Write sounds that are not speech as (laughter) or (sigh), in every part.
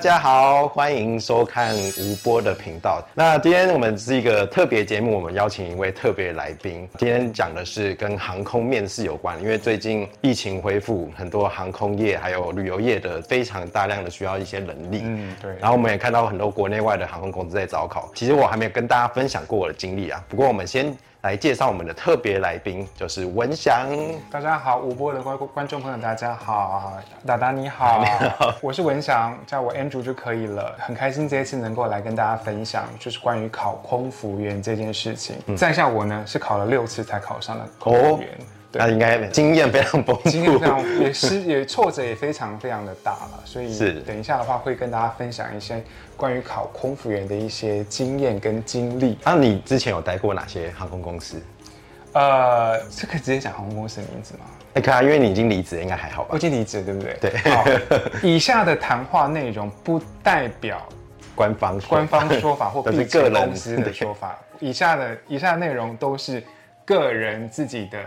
嗨，大家好，欢迎收看吴波的频道。那今天我们是一个特别节目，我们邀请一位特别来宾。今天讲的是跟航空面试有关，因为最近疫情恢复，很多航空业还有旅游业的非常大量的需要一些人力。嗯，对。然后我们也看到很多国内外的航空公司在招考。其实我还没有跟大家分享过我的经历啊，不过我们先。来介绍我们的特别来宾，就是文祥。大家好，五波的观观众朋友，大家好，达达你好，我是文祥，叫我 Andrew 就可以了。很开心这一次能够来跟大家分享，就是关于考空服员这件事情。在下我呢，是考了六次才考上了空服员。那应该经验非常丰富，经验非常也是 (laughs) 也挫折也非常非常的大了，所以是等一下的话会跟大家分享一些关于考空服员的一些经验跟经历。那你之前有待过哪些航空公司？呃，这可以直接讲航空公司的名字吗？哎，可以啊，因为你已经离职，应该还好吧？我已经离职，对不对？对。好，以下的谈话内容不代表官方官方说法或是个人公司的说法。以下的以下内容都是个人自己的。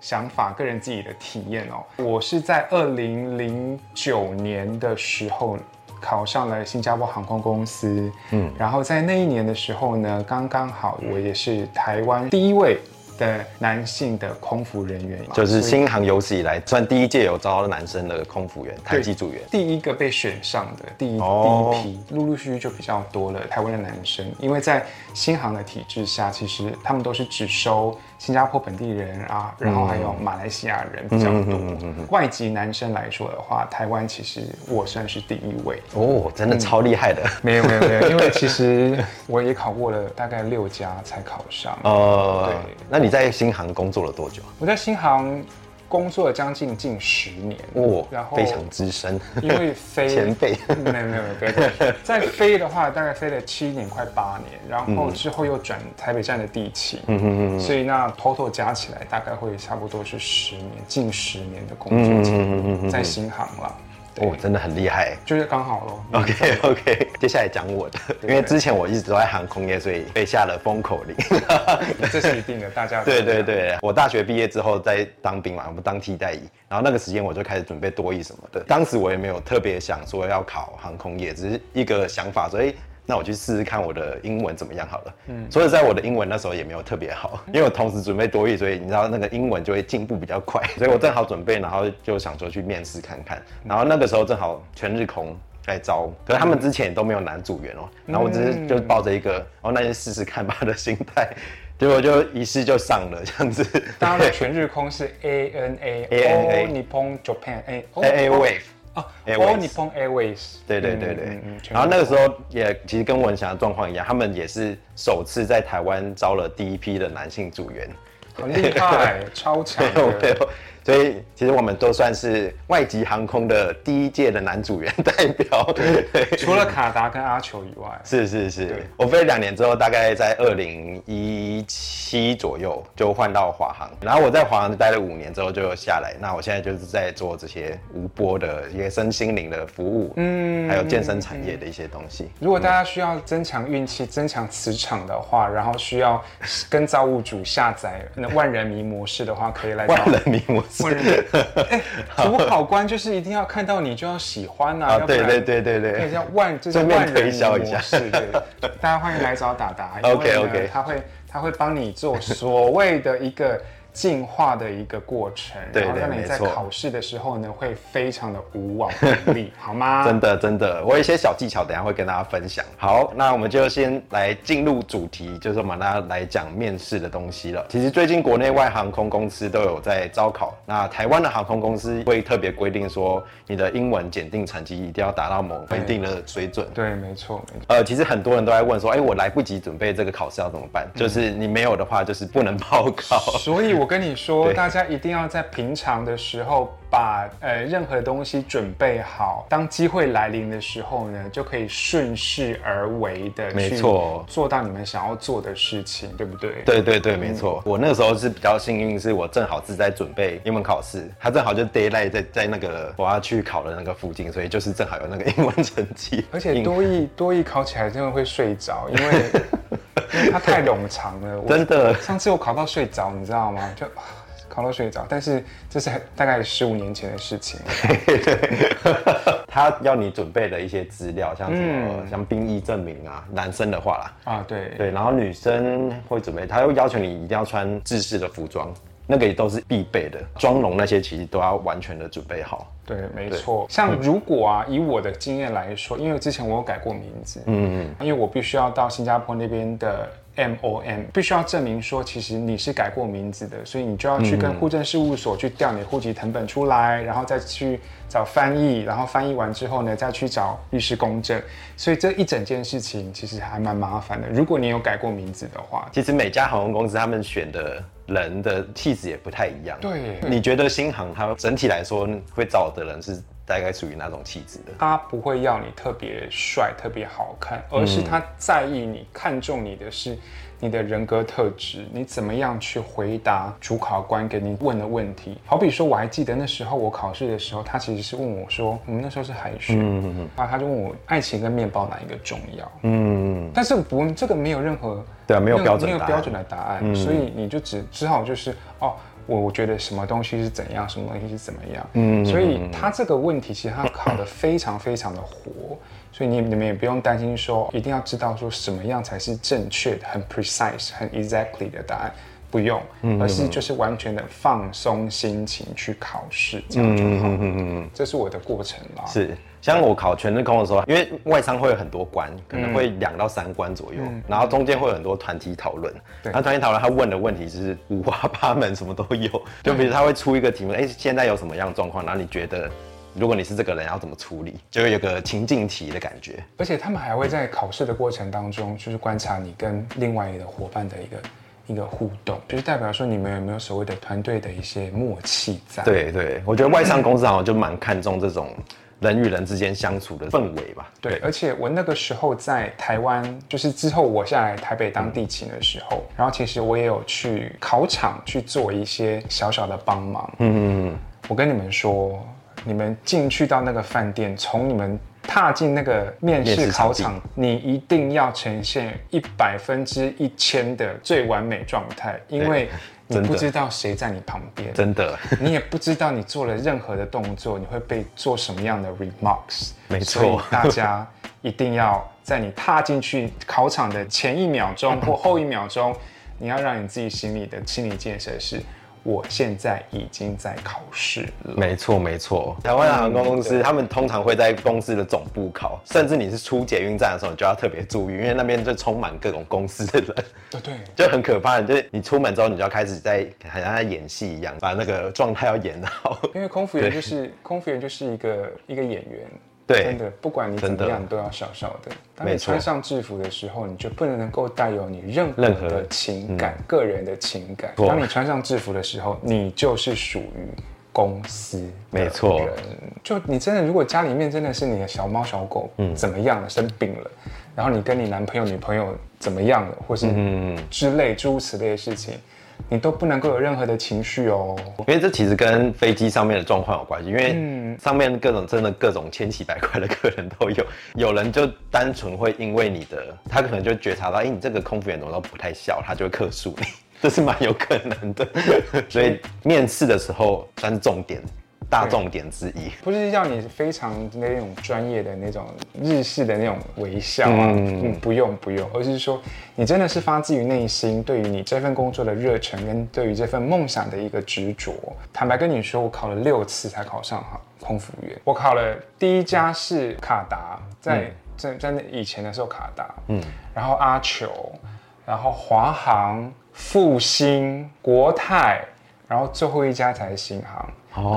想法，个人自己的体验哦。我是在二零零九年的时候考上了新加坡航空公司，嗯，然后在那一年的时候呢，刚刚好我也是台湾第一位。的男性的空服人员，就是新航有史以来算第一届有招男生的空服员，台机组员，第一个被选上的第一第一批，陆陆续续就比较多了台湾的男生，因为在新航的体制下，其实他们都是只收新加坡本地人啊，然后还有马来西亚人比较多。外籍男生来说的话，台湾其实我算是第一位哦，真的超厉害的。没有没有没有，因为其实我也考过了大概六家才考上。哦，对，那你。你在新航工作了多久？我在新航工作了将近近十年哦，然后非常资深，因为飞 (laughs) 前辈。没有没有没有，在飞的话大概飞了七年快八年，然后之后又转台北站的地勤，嗯。嗯嗯，所以那 total 加起来大概会差不多是十年，近十年的工作经验在新航了。哦，真的很厉害，就是刚好咯。OK (laughs) OK，接下来讲我的，因为之前我一直都在航空业，所以被下了封口令。(laughs) 这是一定的，大家对对对。我大学毕业之后在当兵嘛，我们当替代役，然后那个时间我就开始准备多益什么的。当时我也没有特别想说要考航空业，只是一个想法，所以。那我去试试看我的英文怎么样好了。嗯，所以在我的英文那时候也没有特别好，因为我同时准备多语，所以你知道那个英文就会进步比较快。所以我正好准备，然后就想说去面试看看。然后那个时候正好全日空在招，可是他们之前都没有男组员哦。然后我只是就抱着一个哦，那就试试看吧的心态，结果就一试就上了这样子。大家的全日空是 A N A A N A Nippon Japan A A Wave。哦，你碰 Airways，对对对对，然后那个时候也其实跟文祥的状况一样，他们也是首次在台湾招了第一批的男性组员，很厉害，(laughs) 超强。所以其实我们都算是外籍航空的第一届的男组员代表，对除了卡达跟阿球以外，是是是。我飞了两年之后，大概在二零一七左右就换到华航，然后我在华航待了五年之后就下来。那我现在就是在做这些无波的一些身心灵的服务，嗯，还有健身产业的一些东西。如果大家需要增强运气、增强磁场的话，然后需要跟造物主下载那万人迷模式的话，可以来万人迷模式。(laughs) 哎，主考官就是一定要看到你就要喜欢呐，啊，对对对对对，可以叫万，就是万人推销一下，是，对，大家欢迎来找达达，(laughs) OK OK，他会他会帮你做所谓的一个。进化的一个过程，然后让你在考试的时候呢，会非常的无往不利，好吗？真的真的，我有一些小技巧，等下会跟大家分享。好，那我们就先来进入主题，就是我们大家来讲面试的东西了。其实最近国内外航空公司都有在招考，那台湾的航空公司会特别规定说，你的英文检定成绩一定要达到某一定的水准。对，没错。呃，其实很多人都在问说，哎，我来不及准备这个考试要怎么办？就是你没有的话，就是不能报考。所以我。跟你说，大家一定要在平常的时候把呃任何东西准备好，当机会来临的时候呢，就可以顺势而为的去做到你们想要做的事情，对不对？对对对，没错。我那个时候是比较幸运，是我正好是在准备英文考试，他正好就 d a y l i g h t 在在那个我要去考的那个附近，所以就是正好有那个英文成绩。而且多一多一考起来真的会睡着，因为。因为它太冗长了，真的。上次我考到睡着，你知道吗？就 (sighs) 考到睡着，但是这是大概十五年前的事情。(laughs) 他要你准备的一些资料，像什么像兵役证明啊，男生的话啦，啊对对，然后女生会准备，他又要求你一定要穿制式的服装，那个也都是必备的，妆容那些其实都要完全的准备好。对，没错。像如果啊，以我的经验来说，因为之前我有改过名字，嗯嗯，因为我必须要到新加坡那边的 M O M，必须要证明说，其实你是改过名字的，所以你就要去跟户政事务所去调你的户籍成本出来，然后再去找翻译，然后翻译完之后呢，再去找律师公证。所以这一整件事情其实还蛮麻烦的。如果你有改过名字的话，其实每家航空公司他们选的。人的气质也不太一样。对，你觉得新航它整体来说会找的人是大概属于哪种气质的？他不会要你特别帅、特别好看，而是他在意你、看重你的是你的人格特质，你怎么样去回答主考官给你问的问题。好比说，我还记得那时候我考试的时候，他其实是问我说：“我们那时候是海选，嗯嗯啊，他就问我爱情跟面包哪一个重要？”嗯，但是不，这个没有任何。对啊，没有标准，没有标准的答案，所以你就只只好就是哦，我我觉得什么东西是怎样，什么东西是怎么样，嗯，所以他这个问题其实他考的非常非常的活，所以你你们也不用担心说一定要知道说什么样才是正确的、很 precise、很 exactly 的答案，不用，而是就是完全的放松心情去考试，这样就好，嗯嗯嗯，这是我的过程啦，是。像我考全日空的时候，因为外商会有很多关，可能会两到三关左右，然后中间会有很多团体讨论。那团体讨论，他问的问题是五花八门，什么都有。(laughs) 就比如他会出一个题目，哎，现在有什么样的状况？然后你觉得，如果你是这个人，要怎么处理？就会有个情境题的感觉。而且他们还会在考试的过程当中，就是观察你跟另外一个伙伴的一个一个互动，就是代表说你们有没有所谓的团队的一些默契在。对对，我觉得外商公司好像就蛮看重这种。人与人之间相处的氛围吧。对，而且我那个时候在台湾，就是之后我下来台北当地勤的时候，然后其实我也有去考场去做一些小小的帮忙。嗯嗯嗯。我跟你们说，你们进去到那个饭店，从你们踏进那个面试考场，你一定要呈现一百分之一千的最完美状态，因为。你不知道谁在你旁边，真的，(laughs) 你也不知道你做了任何的动作，你会被做什么样的 remarks。没错，大家一定要在你踏进去考场的前一秒钟或后一秒钟，你要让你自己心里的心理建设是。我现在已经在考试了。没错，没错。台湾航空公司他们通常会在公司的总部考，甚至你是出捷运站的时候，你就要特别注意，因为那边就充满各种公司的人。对对，就很可怕。就是你出门之后，你就要开始在好像在演戏一样，把那个状态要演好。因为空服员就是空服员就是一个一个演员。对，真的，不管你怎么样，都要小小的。当你穿上制服的时候，你就不能能够带有你任何的情感、个人的情感。当你穿上制服的时候，你就是属于公司。没错，就你真的，如果家里面真的是你的小猫小狗，嗯，怎么样了，生病了，然后你跟你男朋友、女朋友怎么样了，或是嗯之类诸如此类的事情。你都不能够有任何的情绪哦，因为这其实跟飞机上面的状况有关系，因为上面各种真的各种千奇百怪的客人都有，(laughs) 有人就单纯会因为你的，他可能就觉察到，哎，你这个空服员怎么都不太笑，他就会克诉你，(laughs) 这是蛮有可能的，所以面试的时候算是重点。大重点之一，不是要你非常那种专业的那种日式的那种微笑啊，嗯，不用不用，而是说你真的是发自于内心对于你这份工作的热忱跟对于这份梦想的一个执着。坦白跟你说，我考了六次才考上哈空服员。我考了第一家是卡达，在在在那以前的时候卡达，嗯，然后阿球，然后华航、复兴、国泰，然后最后一家才是新航。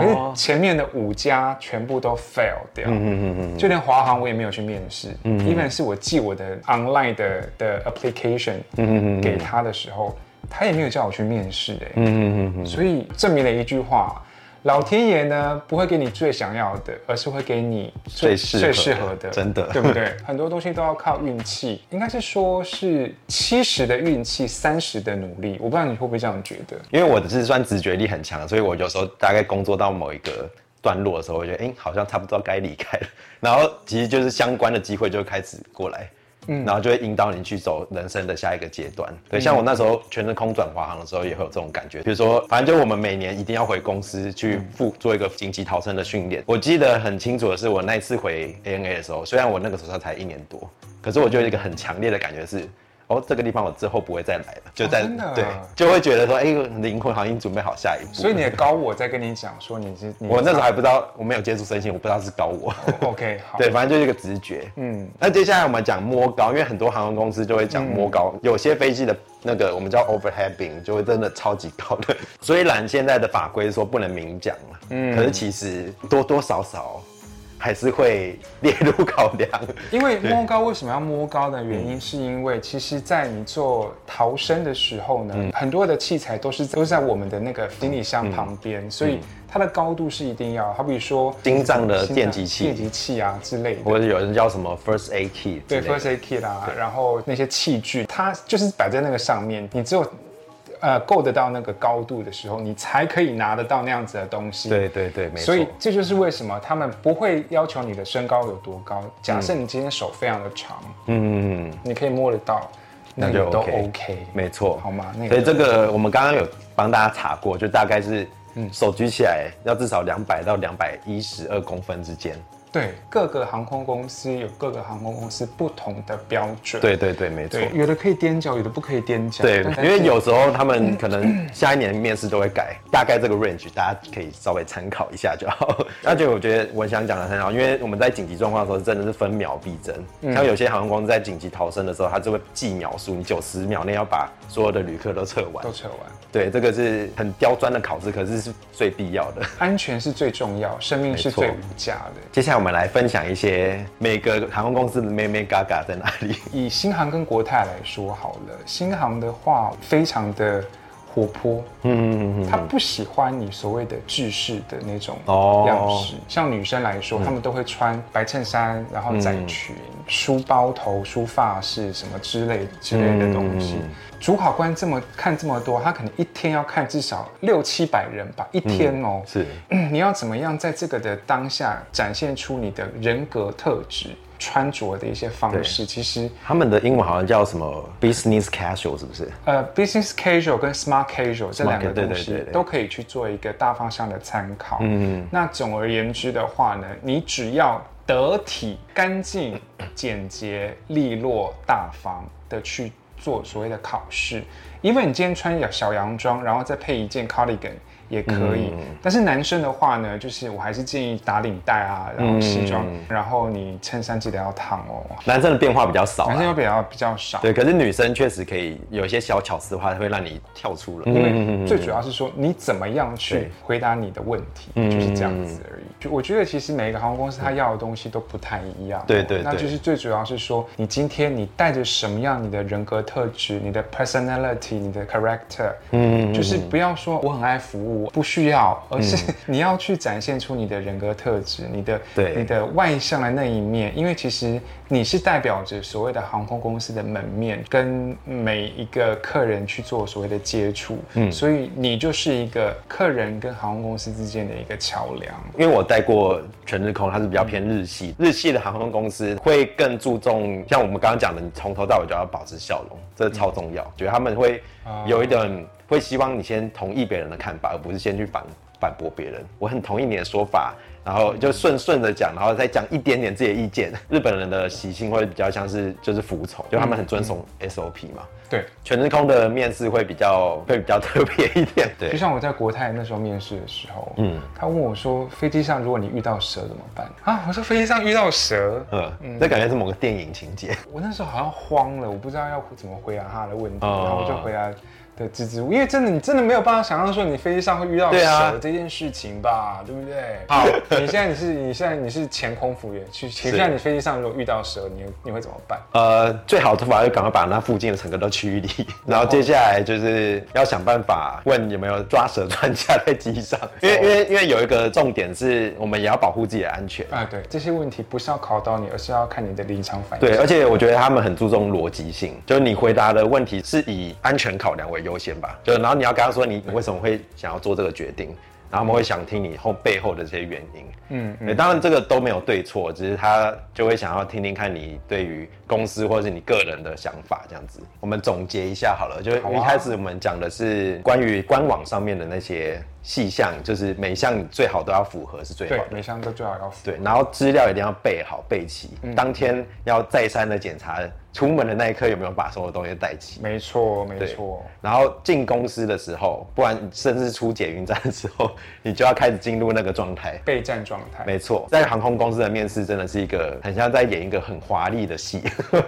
可是前面的五家全部都 fail 掉，嗯嗯嗯就连华航我也没有去面试，嗯，even 是我寄我的 online 的的 application，嗯嗯给他的时候，他也没有叫我去面试，哎，嗯嗯嗯。所以证明了一句话。老天爷呢不会给你最想要的，而是会给你最最适合的，真的，对不对？(laughs) 很多东西都要靠运气，应该是说是七十的运气，三十的努力。我不知道你会不会这样觉得？因为我的是算直觉力很强，所以我有时候大概工作到某一个段落的时候，我觉得哎，好像差不多该离开了，然后其实就是相关的机会就开始过来。嗯，然后就会引导你去走人生的下一个阶段。对，像我那时候全日空转华航的时候，也会有这种感觉。比如说，反正就我们每年一定要回公司去复做一个紧急逃生的训练。我记得很清楚的是，我那一次回 ANA 的时候，虽然我那个时候才一年多，可是我就有一个很强烈的感觉是。哦，这个地方我之后不会再来了，就在对，就会觉得说，哎，灵魂好像已经准备好下一步。所以你的高我在跟你讲说，你是我那时候还不知道，我没有接触身心，我不知道是高我。OK，(laughs) 好，对，反正就是一个直觉。嗯，那接下来我们讲摸高，因为很多航空公司就会讲摸高，有些飞机的那个我们叫 overheading，就会真的超级高的。(laughs) 虽然现在的法规说不能明讲了，嗯，可是其实多多少少。还是会列入考量，(laughs) 因为摸高为什么要摸高的原因，是因为其实，在你做逃生的时候呢，很多的器材都是都在我们的那个行李箱旁边，所以它的高度是一定要。好比说心脏的电极器、电极器啊之类的，或者有人叫什么 first aid kit，对 first aid kit 啦，然后那些器具，它就是摆在那个上面，你只有。呃，够得到那个高度的时候，你才可以拿得到那样子的东西。对对对，没错。所以这就是为什么他们不会要求你的身高有多高。假设你今天手非常的长，嗯，你可以摸得到，那就都 OK。没错，好吗？所以这个我们刚刚有帮大家查过，就大概是，嗯，手举起来要至少两百到两百一十二公分之间。对各个航空公司有各个航空公司不同的标准。对对对，没错。有的可以踮脚，有的不可以踮脚。对，因为有时候他们可能下一年面试都会改，(coughs) 大概这个 range 大家可以稍微参考一下就好。而且我觉得我想讲的很好，因为我们在紧急状况的时候真的是分秒必争。像有些航空公司在紧急逃生的时候，它就会计秒数，你九十秒内要把所有的旅客都测完。都测完。对，这个是很刁钻的考试，可是是最必要的。安全是最重要，生命是最无价的。接下来我们来分享一些每个航空公司的咩咩嘎嘎在哪里。(laughs) 以新航跟国泰来说好了，新航的话非常的活泼，嗯，他不喜欢你所谓的制式的那种样式。像女生来说，她们都会穿白衬衫，然后窄裙、梳包头、梳发饰什么之类之类的东西。主考官这么看这么多，他可能一天要看至少六七百人吧，一天哦。是，你要怎么样在这个的当下展现出你的人格特质、穿着的一些方式？其实他们的英文好像叫什么 business casual，是不是？呃，business casual 跟 smart casual 这两个东西都可以去做一个大方向的参考。嗯，那总而言之的话呢，你只要得体、干净、简洁、利落、大方的去。做所谓的考试，因为你今天穿小洋装，然后再配一件 cardigan。也可以，但是男生的话呢，就是我还是建议打领带啊，然后西装，然后你衬衫记得要烫哦。男生的变化比较少，男生又比较比较少。对，可是女生确实可以有一些小巧思的话，会让你跳出来。因为最主要是说你怎么样去回答你的问题，就是这样子而已。就我觉得其实每一个航空公司它要的东西都不太一样。对对，那就是最主要是说你今天你带着什么样你的人格特质、你的 personality、你的 character，嗯，就是不要说我很爱服务。不需要，而是 (laughs) 你要去展现出你的人格特质，你的对你的外向的那一面，因为其实你是代表着所谓的航空公司的门面，跟每一个客人去做所谓的接触，嗯，所以你就是一个客人跟航空公司之间的一个桥梁。因为我带过全日空，它是比较偏日系，日系的航空公司会更注重，像我们刚刚讲的，你从头到尾就要保持笑容，这超重要，觉得他们会有一点。会希望你先同意别人的看法，而不是先去反反驳别人。我很同意你的说法，然后就顺顺着讲，然后再讲一点点自己的意见。(laughs) 日本人的习性会比较像是就是服从，就他们很遵从 SOP 嘛。对，全日空的面试会比较会比较特别一点。(laughs) 对，就像我在国泰那时候面试的时候，嗯，他问我说，飞机上如果你遇到蛇怎么办啊？我说飞机上遇到蛇，嗯，这感觉是某个电影情节。我那时候好像慌了，我不知道要怎么回答他的问题，然后我就回答。的支支吾，因为真的，你真的没有办法想象说你飞机上会遇到蛇这件事情吧，对不对？好，你现在你是你现在你是前空服员，去请问你飞机上如果遇到蛇，你你会怎么办？呃，最好的方法就赶快把那附近的乘客都驱离，(laughs) 然后接下来就是要想办法问有没有抓蛇专家在机上，因为因为因为有一个重点是我们也要保护自己的安全啊。对，这些问题不是要考到你，而是要看你的临场反应。对，而且我觉得他们很注重逻辑性，就是你回答的问题是以安全考量为优。优先吧，就然后你要跟他说你为什么会想要做这个决定，然后他们会想听你后背后的这些原因。嗯，嗯，当然这个都没有对错，只是他就会想要听听看你对于公司或者是你个人的想法这样子。我们总结一下好了，就一开始我们讲的是关于官网上面的那些。细项就是每项最好都要符合是最好的，每项都最好要符合对，然后资料一定要备好备齐，当天要再三的检查。出门的那一刻有没有把所有东西带齐？没错，没错。然后进公司的时候，不然甚至出捷运站的时候，你就要开始进入那个状态，备战状态。没错，在航空公司的面试真的是一个很像在演一个很华丽的戏。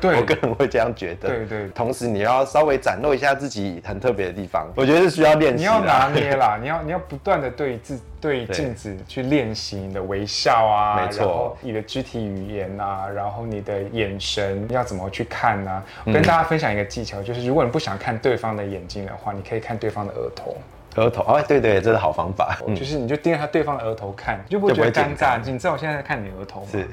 对，(laughs) 我个人会这样觉得。对对。同时，你要稍微展露一下自己很特别的地方，我觉得是需要练习。你要拿捏啦，你要你要不断的对自。对镜子去练习你的微笑啊，没错，你的肢体语言啊，然后你的眼神要怎么去看呢？我跟大家分享一个技巧，就是如果你不想看对方的眼睛的话，你可以看对方的额头。额头，哎，对对，这是好方法。就是你就盯着他对方的额头看，就不会觉得尴尬。你知道我现在在看你额头吗？是，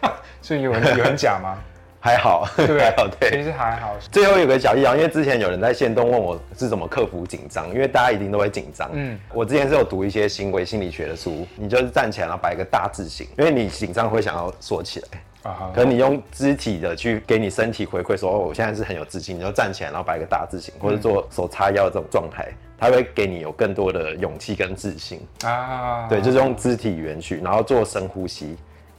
(laughs) 所以有人有人假吗？还好，对，还好，对，其实还好。最后有个小技巧，因为之前有人在线东问我是怎么克服紧张，因为大家一定都会紧张。嗯，我之前是有读一些行为心理学的书，你就是站起来然后摆一个大字形，因为你紧张会想要缩起来。啊，可能你用肢体的去给你身体回馈，说哦，我现在是很有自信，你就站起来然后摆一个大字形，或者做手叉腰这种状态，它会给你有更多的勇气跟自信。啊，对，就是用肢体语言去，然后做深呼吸。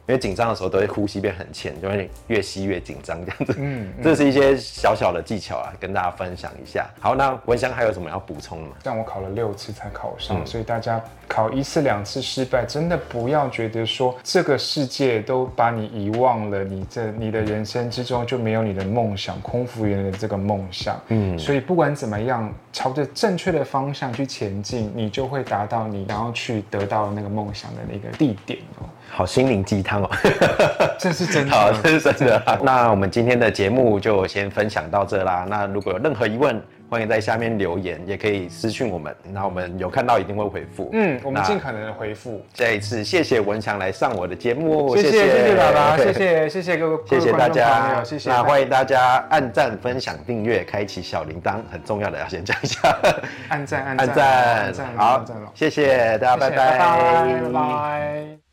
因为紧张的时候都会呼吸变很浅，就会越吸越紧张这样子。嗯，这是一些小小的技巧啊，跟大家分享一下。好，那文香还有什么要补充吗？像我考了六次才考上，所以大家考一次两次失败，真的不要觉得说这个世界都把你遗忘了，你这你的人生之中就没有你的梦想，空服员的这个梦想。嗯，所以不管怎么样，朝着正确的方向去前进，你就会达到你想要去得到那个梦想的那个地点哦。好心灵鸡汤哦，(laughs) 这是真的，好，这是真的。那我们今天的节目就先分享到这啦。那如果有任何疑问，欢迎在下面留言，也可以私讯我们。那我们有看到一定会回复。嗯，我们尽可能的回复。再一次谢谢文强来上我的节目，谢谢谢谢爸爸，谢谢 (laughs) 谢谢各位，谢谢大家，谢谢。那欢迎大家按赞、分享、订阅、开启小铃铛，很重要的要先讲一下。按赞按赞按赞，好，谢谢大家，拜拜拜拜。